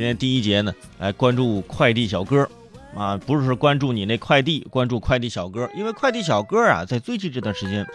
今天第一节呢，来关注快递小哥，啊，不是关注你那快递，关注快递小哥，因为快递小哥啊，在最近这段时间，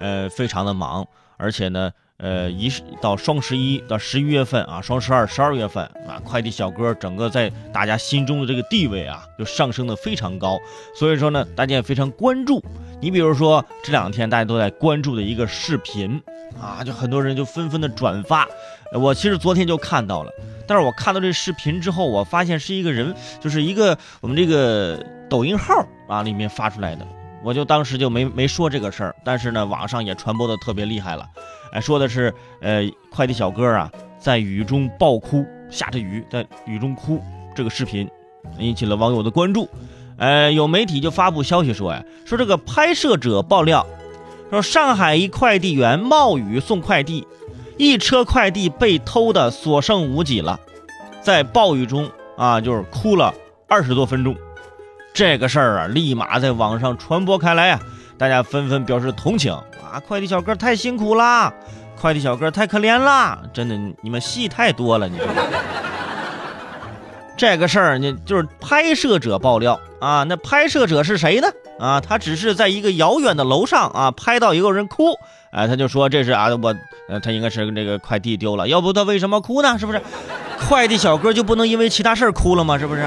呃，非常的忙，而且呢，呃，一到双十一到十一月份啊，双十二、十二月份啊，快递小哥整个在大家心中的这个地位啊，就上升的非常高，所以说呢，大家也非常关注。你比如说这两天大家都在关注的一个视频啊，就很多人就纷纷的转发，我其实昨天就看到了。但是我看到这视频之后，我发现是一个人，就是一个我们这个抖音号啊里面发出来的，我就当时就没没说这个事儿。但是呢，网上也传播的特别厉害了，哎，说的是呃快递小哥啊在雨中暴哭，下着雨在雨中哭，这个视频引起了网友的关注。呃，有媒体就发布消息说呀，说这个拍摄者爆料，说上海一快递员冒雨送快递。一车快递被偷的所剩无几了，在暴雨中啊，就是哭了二十多分钟。这个事儿啊，立马在网上传播开来呀，大家纷纷表示同情啊！快递小哥太辛苦啦，快递小哥太可怜啦！真的，你们戏太多了，你说。这个事儿呢，就是拍摄者爆料啊，那拍摄者是谁呢？啊，他只是在一个遥远的楼上啊，拍到一个人哭，哎，他就说这是啊，我，他应该是这个快递丢了，要不他为什么哭呢？是不是？快递小哥就不能因为其他事儿哭了吗？是不是？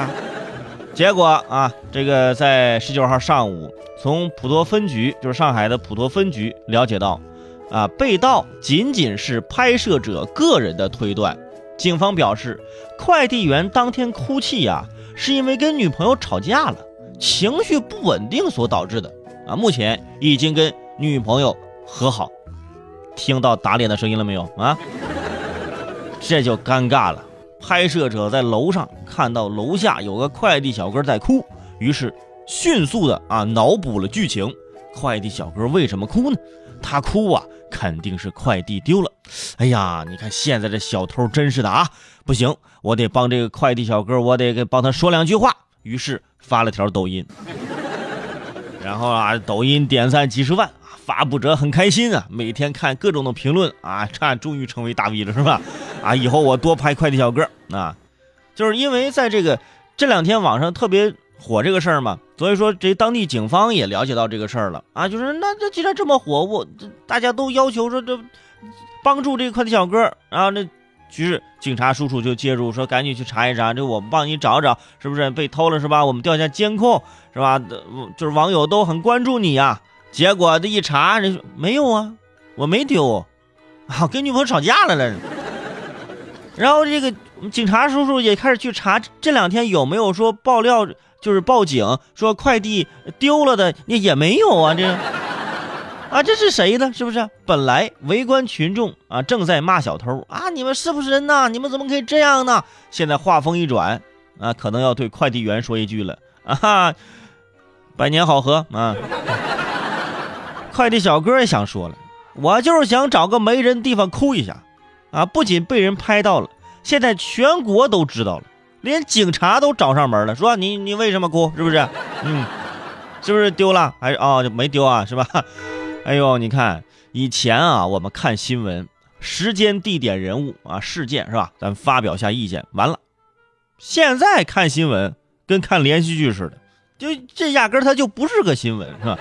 结果啊，这个在十九号上午，从普陀分局，就是上海的普陀分局了解到，啊，被盗仅仅是拍摄者个人的推断。警方表示，快递员当天哭泣呀，是因为跟女朋友吵架了，情绪不稳定所导致的。啊，目前已经跟女朋友和好。听到打脸的声音了没有啊？这就尴尬了。拍摄者在楼上看到楼下有个快递小哥在哭，于是迅速的啊脑补了剧情。快递小哥为什么哭呢？他哭啊，肯定是快递丢了。哎呀，你看现在这小偷真是的啊！不行，我得帮这个快递小哥，我得给帮他说两句话。于是发了条抖音，然后啊，抖音点赞几十万，发布者很开心啊，每天看各种的评论啊，这终于成为大 V 了是吧？啊，以后我多拍快递小哥啊，就是因为在这个这两天网上特别。火这个事儿嘛，所以说这当地警方也了解到这个事儿了啊，就是那这既然这么火，我大家都要求说这帮助这个快递小哥，然后那于是警察叔叔就介入说赶紧去查一查，这我们帮你找找是不是被偷了是吧？我们调一下监控是吧？就是网友都很关注你呀，结果这一查人没有啊，我没丢，啊跟女朋友吵架了了，然后这个警察叔叔也开始去查这两天有没有说爆料。就是报警说快递丢了的，也也没有啊，这啊，这是谁呢？是不是？本来围观群众啊正在骂小偷啊，你们是不是人呐？你们怎么可以这样呢？现在话锋一转啊，可能要对快递员说一句了啊，哈，百年好合啊！快递小哥也想说了，我就是想找个没人地方哭一下啊，不仅被人拍到了，现在全国都知道了。连警察都找上门了，说你你为什么哭？是不是？嗯，是不是丢了？还是哦没丢啊？是吧？哎呦，你看以前啊，我们看新闻，时间、地点、人物啊，事件是吧？咱发表下意见，完了。现在看新闻跟看连续剧似的，就这压根儿它就不是个新闻，是吧？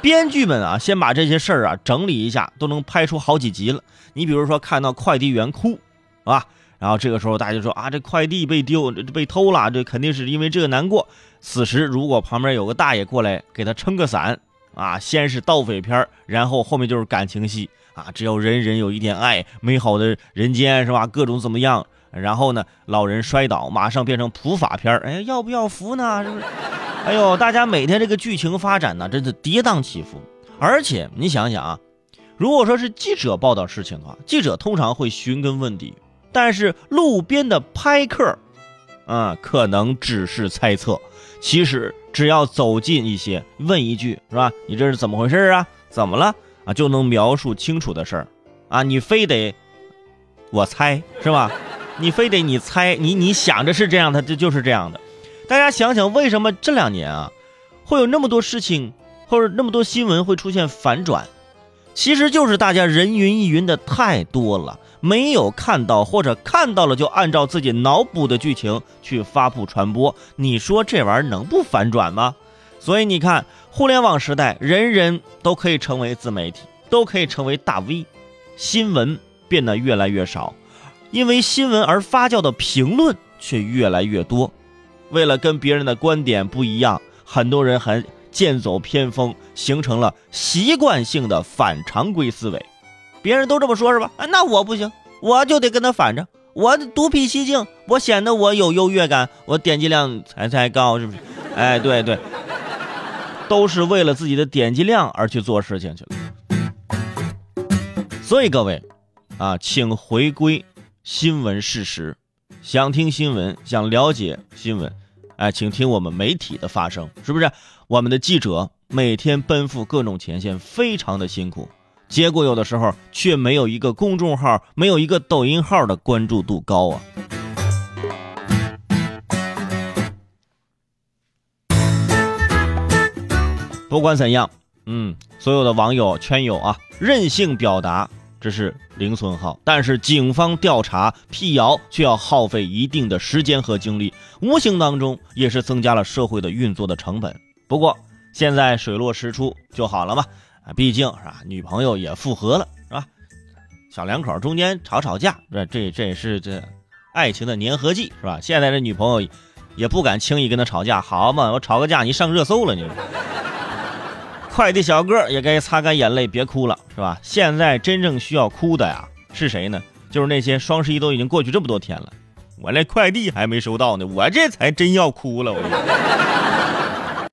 编剧们啊，先把这些事儿啊整理一下，都能拍出好几集了。你比如说看到快递员哭，啊。然后这个时候，大家就说啊，这快递被丢，被偷了，这肯定是因为这个难过。此时，如果旁边有个大爷过来给他撑个伞，啊，先是盗匪片，然后后面就是感情戏啊，只要人人有一点爱，美好的人间是吧？各种怎么样？然后呢，老人摔倒，马上变成普法片，哎，要不要扶呢？是不是？哎呦，大家每天这个剧情发展呢，真是跌宕起伏。而且你想想啊，如果说是记者报道事情的话，记者通常会寻根问底。但是路边的拍客，啊，可能只是猜测。其实只要走近一些，问一句，是吧？你这是怎么回事啊？怎么了啊？就能描述清楚的事儿，啊，你非得我猜是吧？你非得你猜，你你想着是这样的，这就是这样的。大家想想，为什么这两年啊，会有那么多事情或者那么多新闻会出现反转？其实就是大家人云亦云的太多了。没有看到或者看到了就按照自己脑补的剧情去发布传播，你说这玩意儿能不反转吗？所以你看，互联网时代，人人都可以成为自媒体，都可以成为大 V，新闻变得越来越少，因为新闻而发酵的评论却越来越多。为了跟别人的观点不一样，很多人还剑走偏锋，形成了习惯性的反常规思维。别人都这么说，是吧？啊，那我不行，我就得跟他反着，我独辟蹊径，我显得我有优越感，我点击量才才高，是不是？哎，对对。都是为了自己的点击量而去做事情去了，所以各位，啊，请回归新闻事实。想听新闻，想了解新闻，哎，请听我们媒体的发声，是不是？我们的记者每天奔赴各种前线，非常的辛苦，结果有的时候却没有一个公众号，没有一个抖音号的关注度高啊。不管怎样，嗯，所有的网友圈友啊，任性表达这是零损耗，但是警方调查辟谣却要耗费一定的时间和精力，无形当中也是增加了社会的运作的成本。不过现在水落石出就好了嘛，啊，毕竟是吧，女朋友也复合了，是吧？小两口中间吵吵架，这这这也是这爱情的粘合剂，是吧？现在这女朋友也不敢轻易跟他吵架，好嘛，我吵个架你上热搜了你。快递小哥也该擦干眼泪，别哭了，是吧？现在真正需要哭的呀，是谁呢？就是那些双十一都已经过去这么多天了，我连快递还没收到呢，我这才真要哭了，我。